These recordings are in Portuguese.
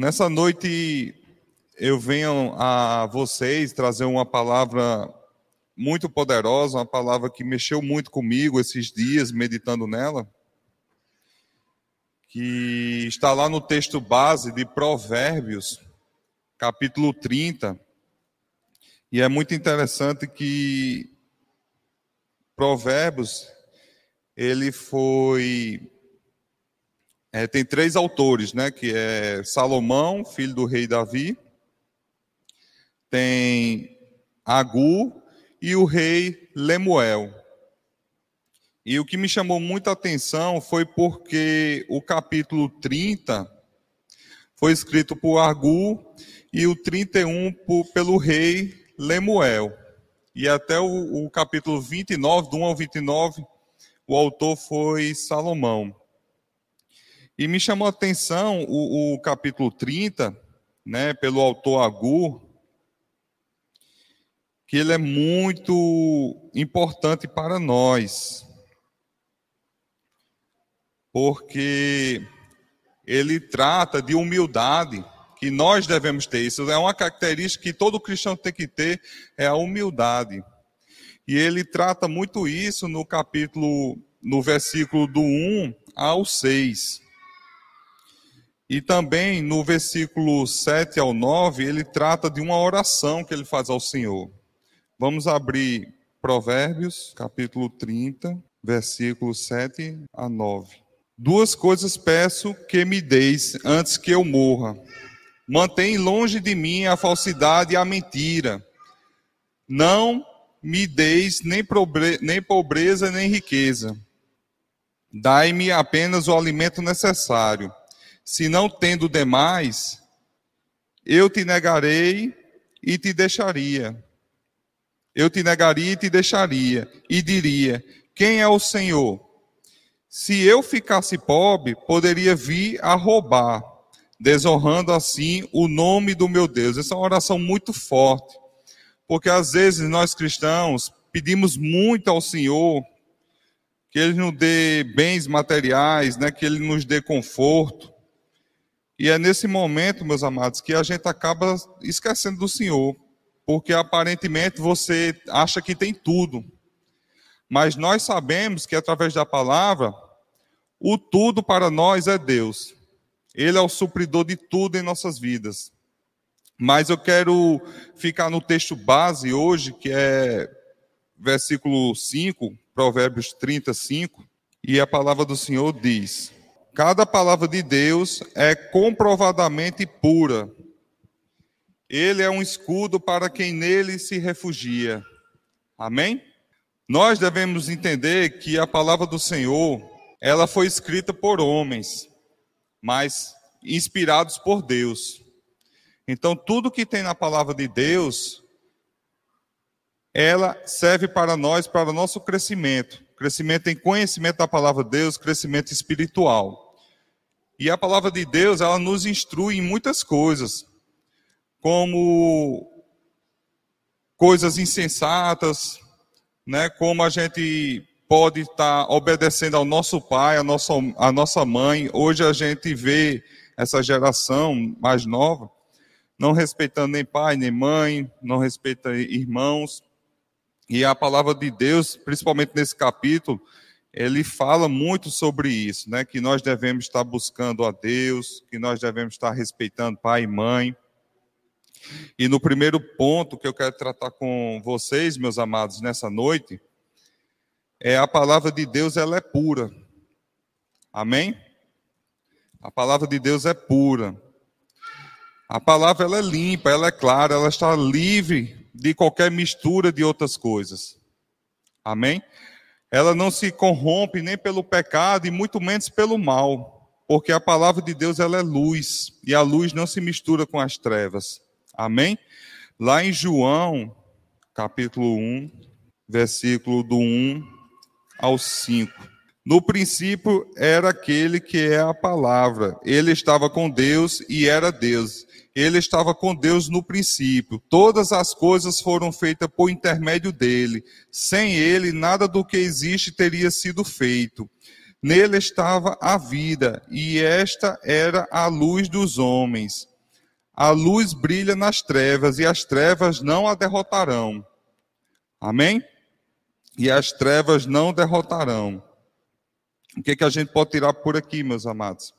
Nessa noite eu venho a vocês trazer uma palavra muito poderosa, uma palavra que mexeu muito comigo esses dias, meditando nela, que está lá no texto base de Provérbios, capítulo 30. E é muito interessante que Provérbios, ele foi é, tem três autores, né? Que é Salomão, filho do rei Davi, tem Agu e o rei Lemuel. E o que me chamou muita atenção foi porque o capítulo 30 foi escrito por Agu e o 31 por, pelo rei Lemuel. E até o, o capítulo 29, do 1 ao 29, o autor foi Salomão. E me chamou a atenção o, o capítulo 30, né, pelo autor Agur, que ele é muito importante para nós. Porque ele trata de humildade que nós devemos ter. Isso é uma característica que todo cristão tem que ter, é a humildade. E ele trata muito isso no capítulo, no versículo do 1 ao 6. E também no versículo 7 ao 9, ele trata de uma oração que ele faz ao Senhor. Vamos abrir Provérbios, capítulo 30, versículos 7 a 9. Duas coisas peço que me deis antes que eu morra. Mantém longe de mim a falsidade e a mentira. Não me deis nem, nem pobreza nem riqueza. Dai-me apenas o alimento necessário se não tendo demais, eu te negarei e te deixaria. Eu te negaria e te deixaria, e diria: Quem é o Senhor? Se eu ficasse pobre, poderia vir a roubar, desonrando assim o nome do meu Deus. Essa é uma oração muito forte, porque às vezes nós cristãos pedimos muito ao Senhor que Ele nos dê bens materiais, né, que Ele nos dê conforto. E é nesse momento, meus amados, que a gente acaba esquecendo do Senhor, porque aparentemente você acha que tem tudo. Mas nós sabemos que através da palavra, o tudo para nós é Deus. Ele é o supridor de tudo em nossas vidas. Mas eu quero ficar no texto base hoje, que é versículo 5, Provérbios 35, e a palavra do Senhor diz: Cada palavra de Deus é comprovadamente pura. Ele é um escudo para quem nele se refugia. Amém? Nós devemos entender que a palavra do Senhor, ela foi escrita por homens, mas inspirados por Deus. Então, tudo que tem na palavra de Deus, ela serve para nós, para o nosso crescimento crescimento em conhecimento da palavra de Deus, crescimento espiritual. E a palavra de Deus, ela nos instrui em muitas coisas, como coisas insensatas, né? Como a gente pode estar obedecendo ao nosso pai, à nossa, à nossa mãe. Hoje a gente vê essa geração mais nova não respeitando nem pai, nem mãe, não respeita irmãos. E a palavra de Deus, principalmente nesse capítulo, ele fala muito sobre isso, né? Que nós devemos estar buscando a Deus, que nós devemos estar respeitando pai e mãe. E no primeiro ponto que eu quero tratar com vocês, meus amados, nessa noite, é a palavra de Deus, ela é pura. Amém? A palavra de Deus é pura. A palavra ela é limpa, ela é clara, ela está livre de qualquer mistura de outras coisas. Amém? Ela não se corrompe nem pelo pecado e muito menos pelo mal, porque a palavra de Deus ela é luz e a luz não se mistura com as trevas. Amém? Lá em João, capítulo 1, versículo do 1 ao 5. No princípio era aquele que é a palavra. Ele estava com Deus e era Deus. Ele estava com Deus no princípio. Todas as coisas foram feitas por intermédio dele. Sem ele, nada do que existe teria sido feito. Nele estava a vida, e esta era a luz dos homens. A luz brilha nas trevas, e as trevas não a derrotarão. Amém? E as trevas não derrotarão. O que, que a gente pode tirar por aqui, meus amados?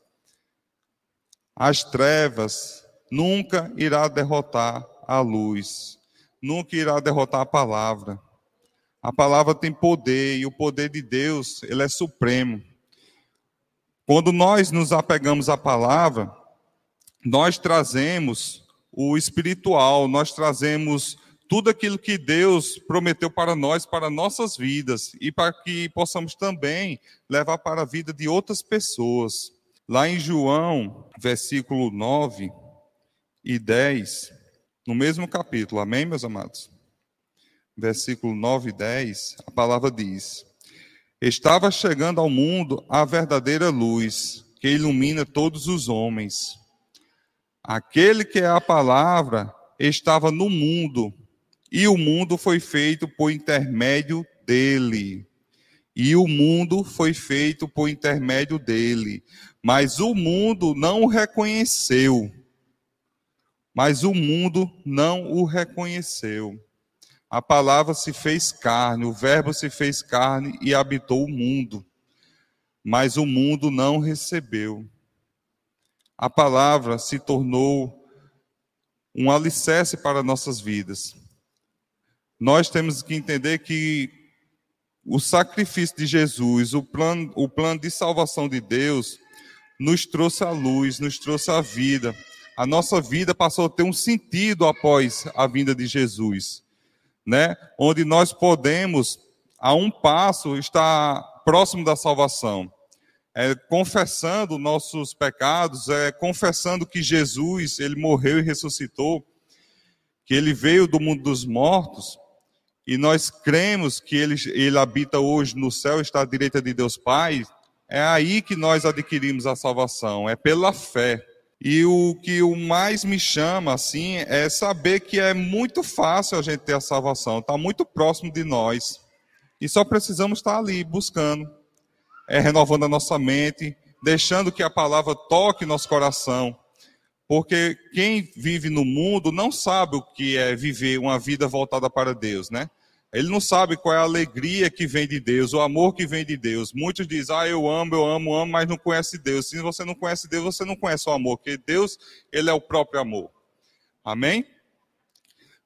As trevas nunca irá derrotar a luz, nunca irá derrotar a palavra. A palavra tem poder e o poder de Deus, ele é supremo. Quando nós nos apegamos à palavra, nós trazemos o espiritual, nós trazemos tudo aquilo que Deus prometeu para nós, para nossas vidas, e para que possamos também levar para a vida de outras pessoas. Lá em João, versículo 9 e 10, no mesmo capítulo, amém, meus amados? Versículo 9 e 10, a palavra diz: Estava chegando ao mundo a verdadeira luz, que ilumina todos os homens. Aquele que é a palavra estava no mundo, e o mundo foi feito por intermédio dele. E o mundo foi feito por intermédio dele. Mas o mundo não o reconheceu. Mas o mundo não o reconheceu. A palavra se fez carne, o Verbo se fez carne e habitou o mundo. Mas o mundo não recebeu. A palavra se tornou um alicerce para nossas vidas. Nós temos que entender que o sacrifício de Jesus, o plano, o plano de salvação de Deus, nos trouxe a luz, nos trouxe a vida. A nossa vida passou a ter um sentido após a vinda de Jesus, né? Onde nós podemos, a um passo, estar próximo da salvação. É, confessando nossos pecados, é, confessando que Jesus, ele morreu e ressuscitou, que ele veio do mundo dos mortos, e nós cremos que ele, ele habita hoje no céu, está à direita de Deus Pai, é aí que nós adquirimos a salvação, é pela fé. E o que o mais me chama, assim, é saber que é muito fácil a gente ter a salvação, está muito próximo de nós. E só precisamos estar ali buscando, é, renovando a nossa mente, deixando que a palavra toque nosso coração. Porque quem vive no mundo não sabe o que é viver uma vida voltada para Deus, né? Ele não sabe qual é a alegria que vem de Deus, o amor que vem de Deus. Muitos dizem, ah, eu amo, eu amo, amo, mas não conhece Deus. Se você não conhece Deus, você não conhece o amor, porque Deus, Ele é o próprio amor. Amém?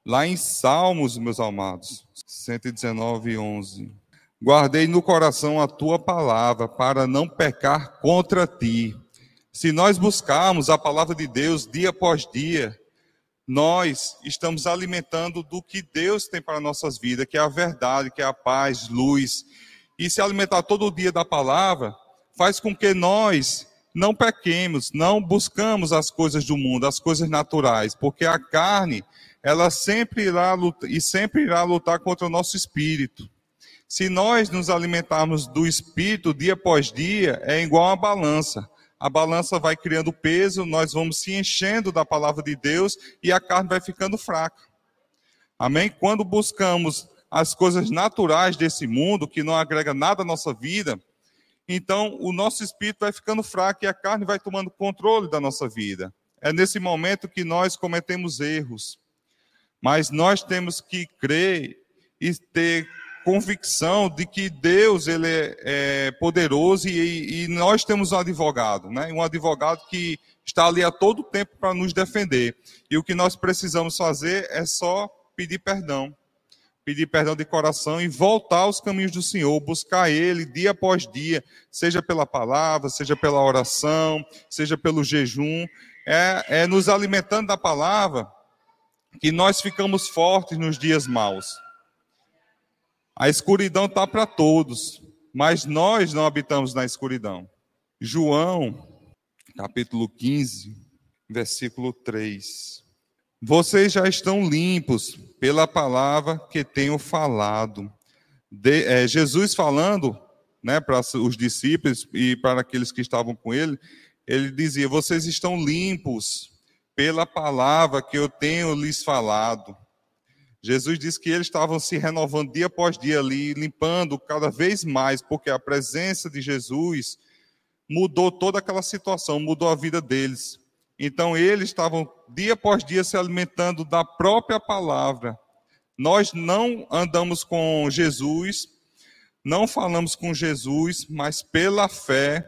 Lá em Salmos, meus amados, 119, 11. Guardei no coração a tua palavra para não pecar contra ti. Se nós buscarmos a palavra de Deus dia após dia, nós estamos alimentando do que Deus tem para nossas vidas, que é a verdade, que é a paz, luz. E se alimentar todo dia da palavra, faz com que nós não pequemos, não buscamos as coisas do mundo, as coisas naturais, porque a carne, ela sempre irá lutar, e sempre irá lutar contra o nosso espírito. Se nós nos alimentarmos do espírito dia após dia, é igual a balança a balança vai criando peso, nós vamos se enchendo da palavra de Deus e a carne vai ficando fraca. Amém? Quando buscamos as coisas naturais desse mundo, que não agrega nada à nossa vida, então o nosso espírito vai ficando fraco e a carne vai tomando controle da nossa vida. É nesse momento que nós cometemos erros. Mas nós temos que crer e ter convicção de que Deus ele é, é poderoso e, e, nós temos um advogado, né? Um advogado que está ali a todo tempo para nos defender. E o que nós precisamos fazer é só pedir perdão, pedir perdão de coração e voltar aos caminhos do Senhor, buscar Ele dia após dia, seja pela palavra, seja pela oração, seja pelo jejum, é, é nos alimentando da palavra que nós ficamos fortes nos dias maus. A escuridão está para todos, mas nós não habitamos na escuridão. João, capítulo 15, versículo 3. Vocês já estão limpos pela palavra que tenho falado. De, é, Jesus falando né, para os discípulos e para aqueles que estavam com ele, ele dizia: Vocês estão limpos pela palavra que eu tenho lhes falado. Jesus disse que eles estavam se renovando dia após dia ali, limpando cada vez mais, porque a presença de Jesus mudou toda aquela situação, mudou a vida deles. Então eles estavam dia após dia se alimentando da própria palavra. Nós não andamos com Jesus, não falamos com Jesus, mas pela fé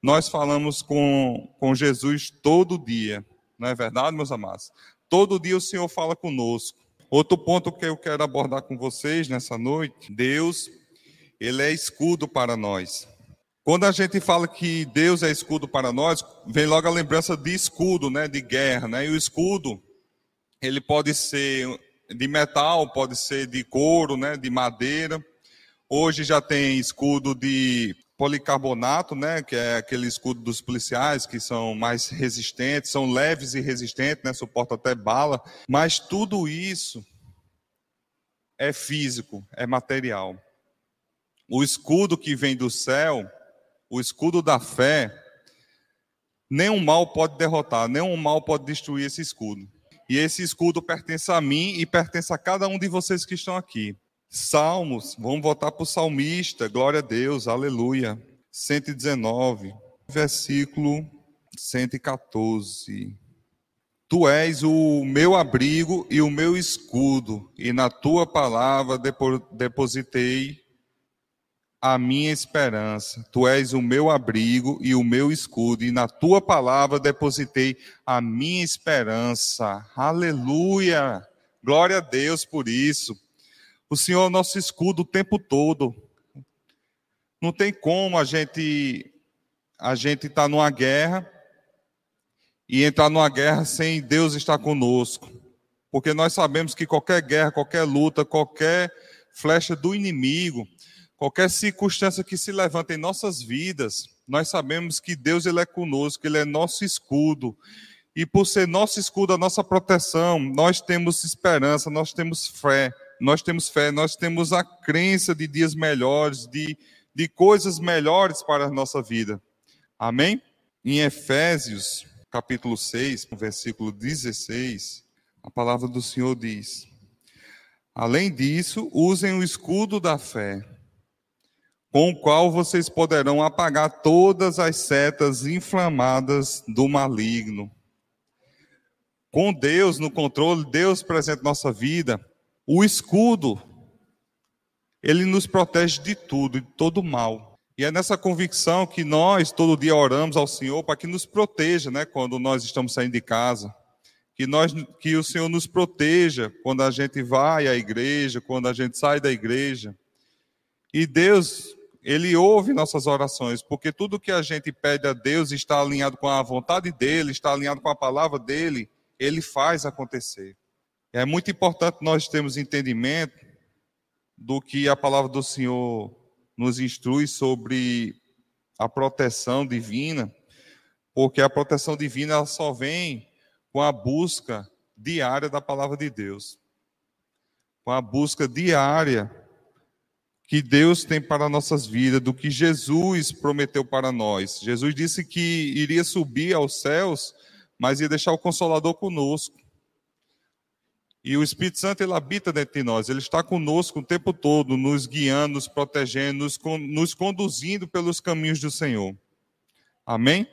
nós falamos com, com Jesus todo dia. Não é verdade, meus amados? Todo dia o Senhor fala conosco. Outro ponto que eu quero abordar com vocês nessa noite, Deus, ele é escudo para nós. Quando a gente fala que Deus é escudo para nós, vem logo a lembrança de escudo, né, de guerra, né? E o escudo, ele pode ser de metal, pode ser de couro, né, de madeira. Hoje já tem escudo de policarbonato, né, que é aquele escudo dos policiais, que são mais resistentes, são leves e resistentes, né, suportam até bala, mas tudo isso é físico, é material. O escudo que vem do céu, o escudo da fé, nenhum mal pode derrotar, nenhum mal pode destruir esse escudo. E esse escudo pertence a mim e pertence a cada um de vocês que estão aqui. Salmos, vamos voltar para o salmista, glória a Deus, aleluia. 119, versículo 114. Tu és o meu abrigo e o meu escudo, e na tua palavra depositei a minha esperança. Tu és o meu abrigo e o meu escudo, e na tua palavra depositei a minha esperança. Aleluia! Glória a Deus por isso. O Senhor é nosso escudo o tempo todo. Não tem como a gente a gente estar tá numa guerra e entrar numa guerra sem Deus estar conosco. Porque nós sabemos que qualquer guerra, qualquer luta, qualquer flecha do inimigo, qualquer circunstância que se levanta em nossas vidas, nós sabemos que Deus ele é conosco, ele é nosso escudo. E por ser nosso escudo, a nossa proteção, nós temos esperança, nós temos fé nós temos fé, nós temos a crença de dias melhores, de, de coisas melhores para a nossa vida. Amém? Em Efésios, capítulo 6, versículo 16, a palavra do Senhor diz: Além disso, usem o escudo da fé, com o qual vocês poderão apagar todas as setas inflamadas do maligno. Com Deus no controle, Deus presente na nossa vida, o escudo, ele nos protege de tudo, de todo mal. E é nessa convicção que nós todo dia oramos ao Senhor para que nos proteja, né, quando nós estamos saindo de casa. Que, nós, que o Senhor nos proteja quando a gente vai à igreja, quando a gente sai da igreja. E Deus, Ele ouve nossas orações, porque tudo que a gente pede a Deus está alinhado com a vontade dEle, está alinhado com a palavra dEle, Ele faz acontecer. É muito importante nós termos entendimento do que a palavra do Senhor nos instrui sobre a proteção divina, porque a proteção divina ela só vem com a busca diária da palavra de Deus. Com a busca diária que Deus tem para nossas vidas, do que Jesus prometeu para nós. Jesus disse que iria subir aos céus, mas ia deixar o consolador conosco. E o Espírito Santo ele habita dentro de nós, ele está conosco o tempo todo, nos guiando, nos protegendo, nos, nos conduzindo pelos caminhos do Senhor. Amém?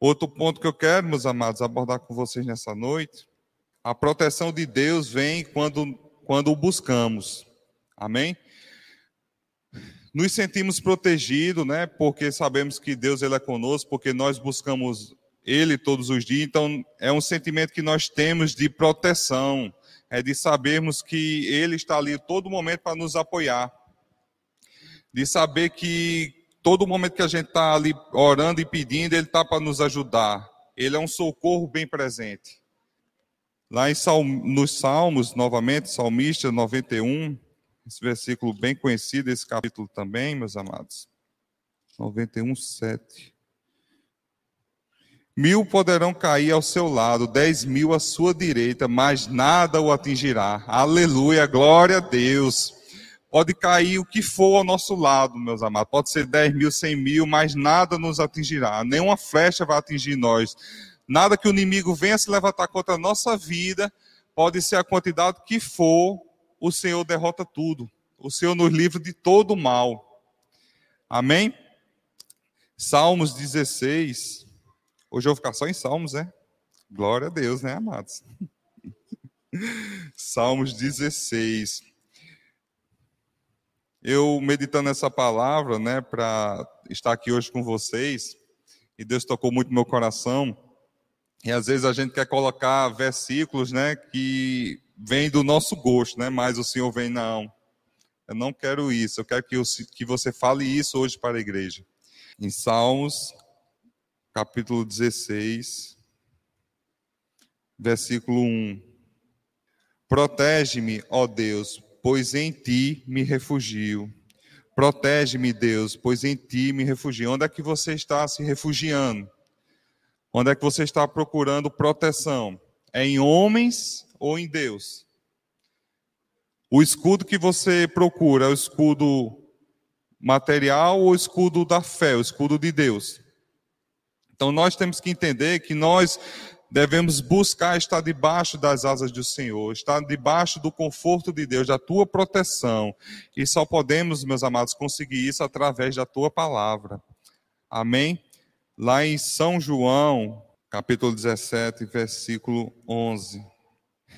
Outro ponto que eu quero, meus amados, abordar com vocês nessa noite, a proteção de Deus vem quando, quando o buscamos. Amém? Nos sentimos protegidos, né? Porque sabemos que Deus ele é conosco, porque nós buscamos Ele todos os dias. Então, é um sentimento que nós temos de proteção é de sabermos que Ele está ali todo momento para nos apoiar, de saber que todo momento que a gente está ali orando e pedindo, Ele está para nos ajudar. Ele é um socorro bem presente. Lá em Salmo, nos Salmos, novamente, Salmista 91, esse versículo bem conhecido, esse capítulo também, meus amados. 91, 7. Mil poderão cair ao seu lado, dez mil à sua direita, mas nada o atingirá. Aleluia, glória a Deus. Pode cair o que for ao nosso lado, meus amados. Pode ser dez mil, cem mil, mas nada nos atingirá. Nenhuma flecha vai atingir nós. Nada que o inimigo venha se levantar contra a nossa vida, pode ser a quantidade que for, o Senhor derrota tudo. O Senhor nos livra de todo o mal. Amém? Salmos 16. Hoje eu vou ficar só em Salmos, né? Glória a Deus, né, amados? Salmos 16. Eu meditando essa palavra, né, para estar aqui hoje com vocês, e Deus tocou muito meu coração. E às vezes a gente quer colocar versículos, né, que vêm do nosso gosto, né, mas o Senhor vem não. Eu não quero isso. Eu quero que, eu, que você fale isso hoje para a igreja. Em Salmos, capítulo 16, versículo 1. Protege-me, ó Deus, pois em ti me refugio. Protege-me, Deus, pois em ti me refugio. Onde é que você está se refugiando? Onde é que você está procurando proteção? É em homens ou em Deus? O escudo que você procura é o escudo material ou o escudo da fé, o escudo de Deus? Então nós temos que entender que nós devemos buscar estar debaixo das asas do Senhor, estar debaixo do conforto de Deus, da tua proteção. E só podemos, meus amados, conseguir isso através da tua palavra. Amém? Lá em São João, capítulo 17, versículo 11,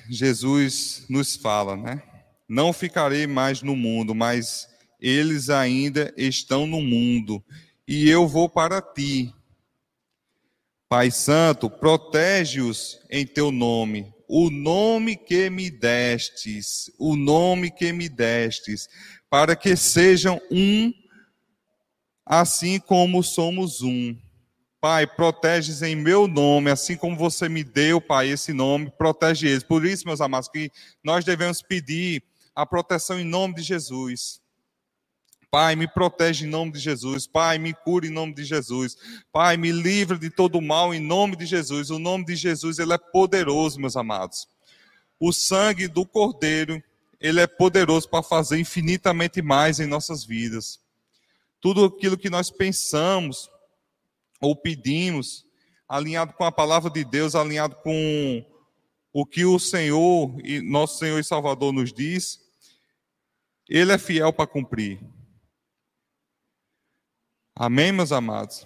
Jesus nos fala, né? Não ficarei mais no mundo, mas eles ainda estão no mundo, e eu vou para ti. Pai Santo, protege-os em teu nome, o nome que me destes, o nome que me destes, para que sejam um, assim como somos um. Pai, proteges em meu nome, assim como você me deu, Pai, esse nome, protege eles. Por isso, meus amados, que nós devemos pedir a proteção em nome de Jesus. Pai, me protege em nome de Jesus. Pai, me cura em nome de Jesus. Pai, me livra de todo mal em nome de Jesus. O nome de Jesus, ele é poderoso, meus amados. O sangue do Cordeiro, ele é poderoso para fazer infinitamente mais em nossas vidas. Tudo aquilo que nós pensamos ou pedimos, alinhado com a palavra de Deus, alinhado com o que o Senhor e nosso Senhor e Salvador nos diz, ele é fiel para cumprir. Amém, meus amados?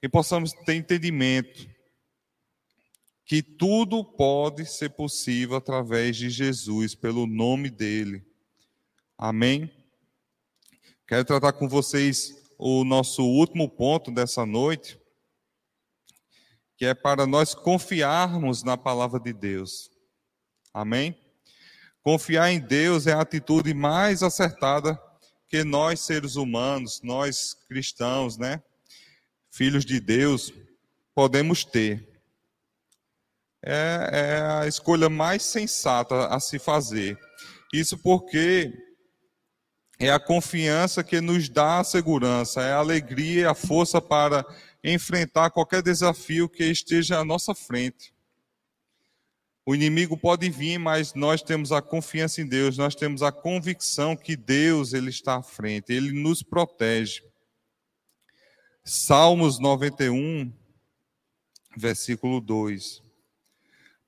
Que possamos ter entendimento que tudo pode ser possível através de Jesus, pelo nome dele. Amém? Quero tratar com vocês o nosso último ponto dessa noite, que é para nós confiarmos na palavra de Deus. Amém? Confiar em Deus é a atitude mais acertada que nós seres humanos, nós cristãos, né, filhos de Deus, podemos ter. É, é a escolha mais sensata a se fazer. Isso porque é a confiança que nos dá a segurança, é a alegria e a força para enfrentar qualquer desafio que esteja à nossa frente. O inimigo pode vir, mas nós temos a confiança em Deus, nós temos a convicção que Deus ele está à frente, ele nos protege. Salmos 91, versículo 2.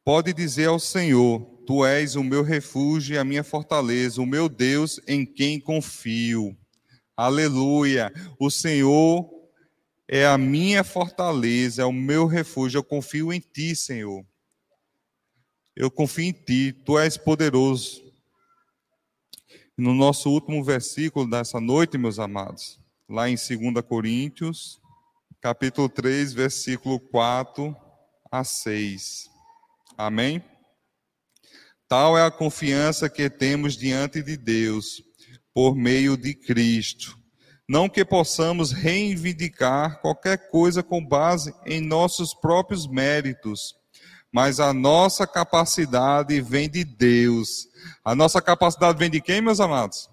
Pode dizer ao Senhor: Tu és o meu refúgio e a minha fortaleza, o meu Deus em quem confio. Aleluia! O Senhor é a minha fortaleza, é o meu refúgio. Eu confio em Ti, Senhor. Eu confio em ti, tu és poderoso. No nosso último versículo dessa noite, meus amados, lá em 2 Coríntios, capítulo 3, versículo 4 a 6. Amém? Tal é a confiança que temos diante de Deus, por meio de Cristo. Não que possamos reivindicar qualquer coisa com base em nossos próprios méritos mas a nossa capacidade vem de Deus. A nossa capacidade vem de quem, meus amados?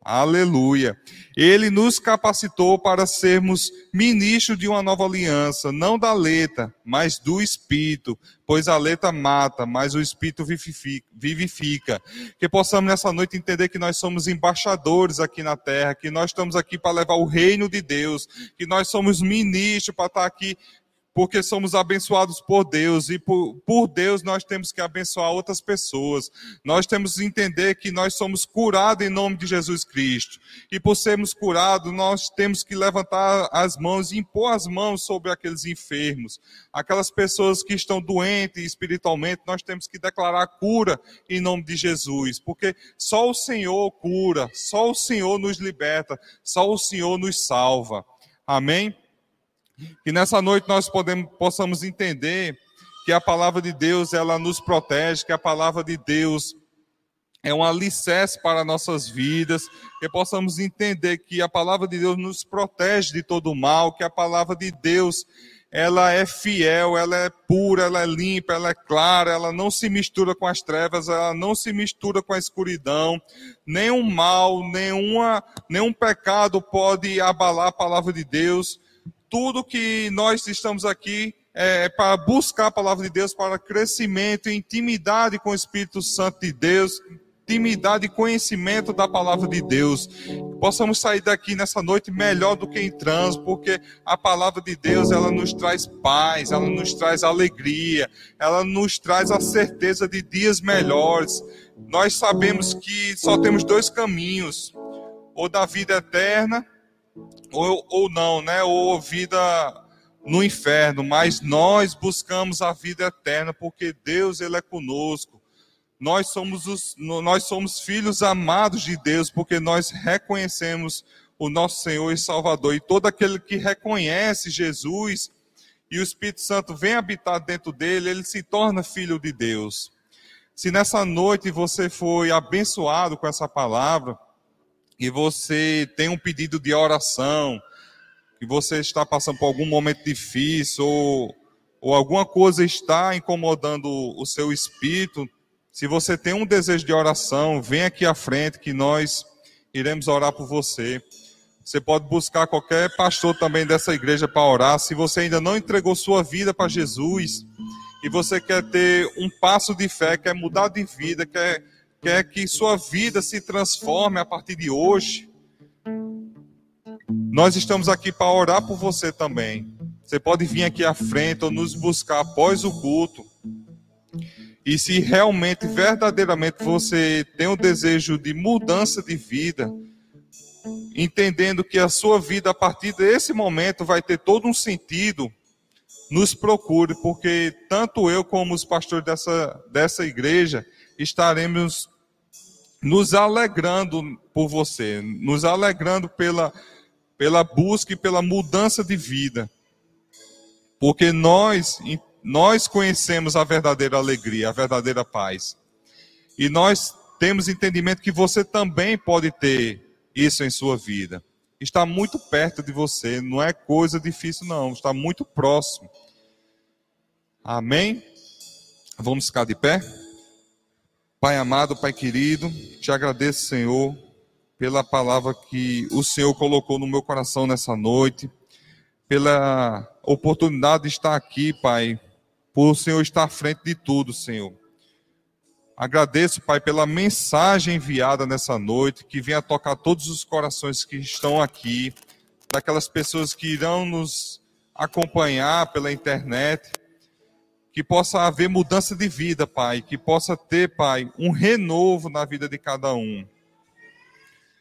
Aleluia. Ele nos capacitou para sermos ministros de uma nova aliança, não da letra, mas do Espírito, pois a letra mata, mas o Espírito vivifica. Que possamos nessa noite entender que nós somos embaixadores aqui na terra, que nós estamos aqui para levar o reino de Deus, que nós somos ministros para estar aqui porque somos abençoados por Deus e por, por, Deus nós temos que abençoar outras pessoas. Nós temos que entender que nós somos curados em nome de Jesus Cristo. E por sermos curados, nós temos que levantar as mãos e impor as mãos sobre aqueles enfermos. Aquelas pessoas que estão doentes espiritualmente, nós temos que declarar cura em nome de Jesus, porque só o Senhor cura, só o Senhor nos liberta, só o Senhor nos salva. Amém? Que nessa noite nós podemos, possamos entender que a palavra de Deus ela nos protege, que a palavra de Deus é um alicerce para nossas vidas, que possamos entender que a palavra de Deus nos protege de todo mal, que a palavra de Deus ela é fiel, ela é pura, ela é limpa, ela é clara, ela não se mistura com as trevas, ela não se mistura com a escuridão. Nenhum mal, nenhuma, nenhum pecado pode abalar a palavra de Deus tudo que nós estamos aqui é, é para buscar a palavra de Deus, para crescimento, intimidade com o Espírito Santo de Deus, intimidade e conhecimento da palavra de Deus. Possamos sair daqui nessa noite melhor do que entramos, porque a palavra de Deus, ela nos traz paz, ela nos traz alegria, ela nos traz a certeza de dias melhores. Nós sabemos que só temos dois caminhos, ou da vida eterna, ou, ou não, né? Ou vida no inferno, mas nós buscamos a vida eterna porque Deus ele é conosco. Nós somos os, nós somos filhos amados de Deus porque nós reconhecemos o nosso Senhor e Salvador e todo aquele que reconhece Jesus e o Espírito Santo vem habitar dentro dele, ele se torna filho de Deus. Se nessa noite você foi abençoado com essa palavra, e você tem um pedido de oração, que você está passando por algum momento difícil, ou, ou alguma coisa está incomodando o seu espírito, se você tem um desejo de oração, vem aqui à frente que nós iremos orar por você. Você pode buscar qualquer pastor também dessa igreja para orar. Se você ainda não entregou sua vida para Jesus e você quer ter um passo de fé, quer mudar de vida, quer quer que sua vida se transforme a partir de hoje, nós estamos aqui para orar por você também. Você pode vir aqui à frente ou nos buscar após o culto. E se realmente, verdadeiramente, você tem o um desejo de mudança de vida, entendendo que a sua vida a partir desse momento vai ter todo um sentido, nos procure, porque tanto eu como os pastores dessa, dessa igreja estaremos nos alegrando por você, nos alegrando pela, pela busca e pela mudança de vida. Porque nós, nós conhecemos a verdadeira alegria, a verdadeira paz. E nós temos entendimento que você também pode ter isso em sua vida. Está muito perto de você, não é coisa difícil, não, está muito próximo. Amém? Vamos ficar de pé? Pai amado, Pai querido, te agradeço, Senhor, pela palavra que o Senhor colocou no meu coração nessa noite, pela oportunidade de estar aqui, Pai, por o Senhor estar à frente de tudo, Senhor. Agradeço, Pai, pela mensagem enviada nessa noite, que venha tocar todos os corações que estão aqui, daquelas pessoas que irão nos acompanhar pela internet que possa haver mudança de vida, Pai, que possa ter, Pai, um renovo na vida de cada um.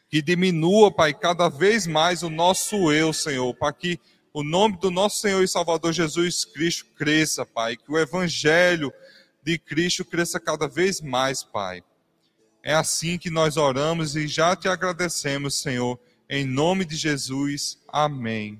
Que diminua, Pai, cada vez mais o nosso eu, Senhor, para que o nome do nosso Senhor e Salvador Jesus Cristo cresça, Pai, que o evangelho de Cristo cresça cada vez mais, Pai. É assim que nós oramos e já te agradecemos, Senhor, em nome de Jesus. Amém.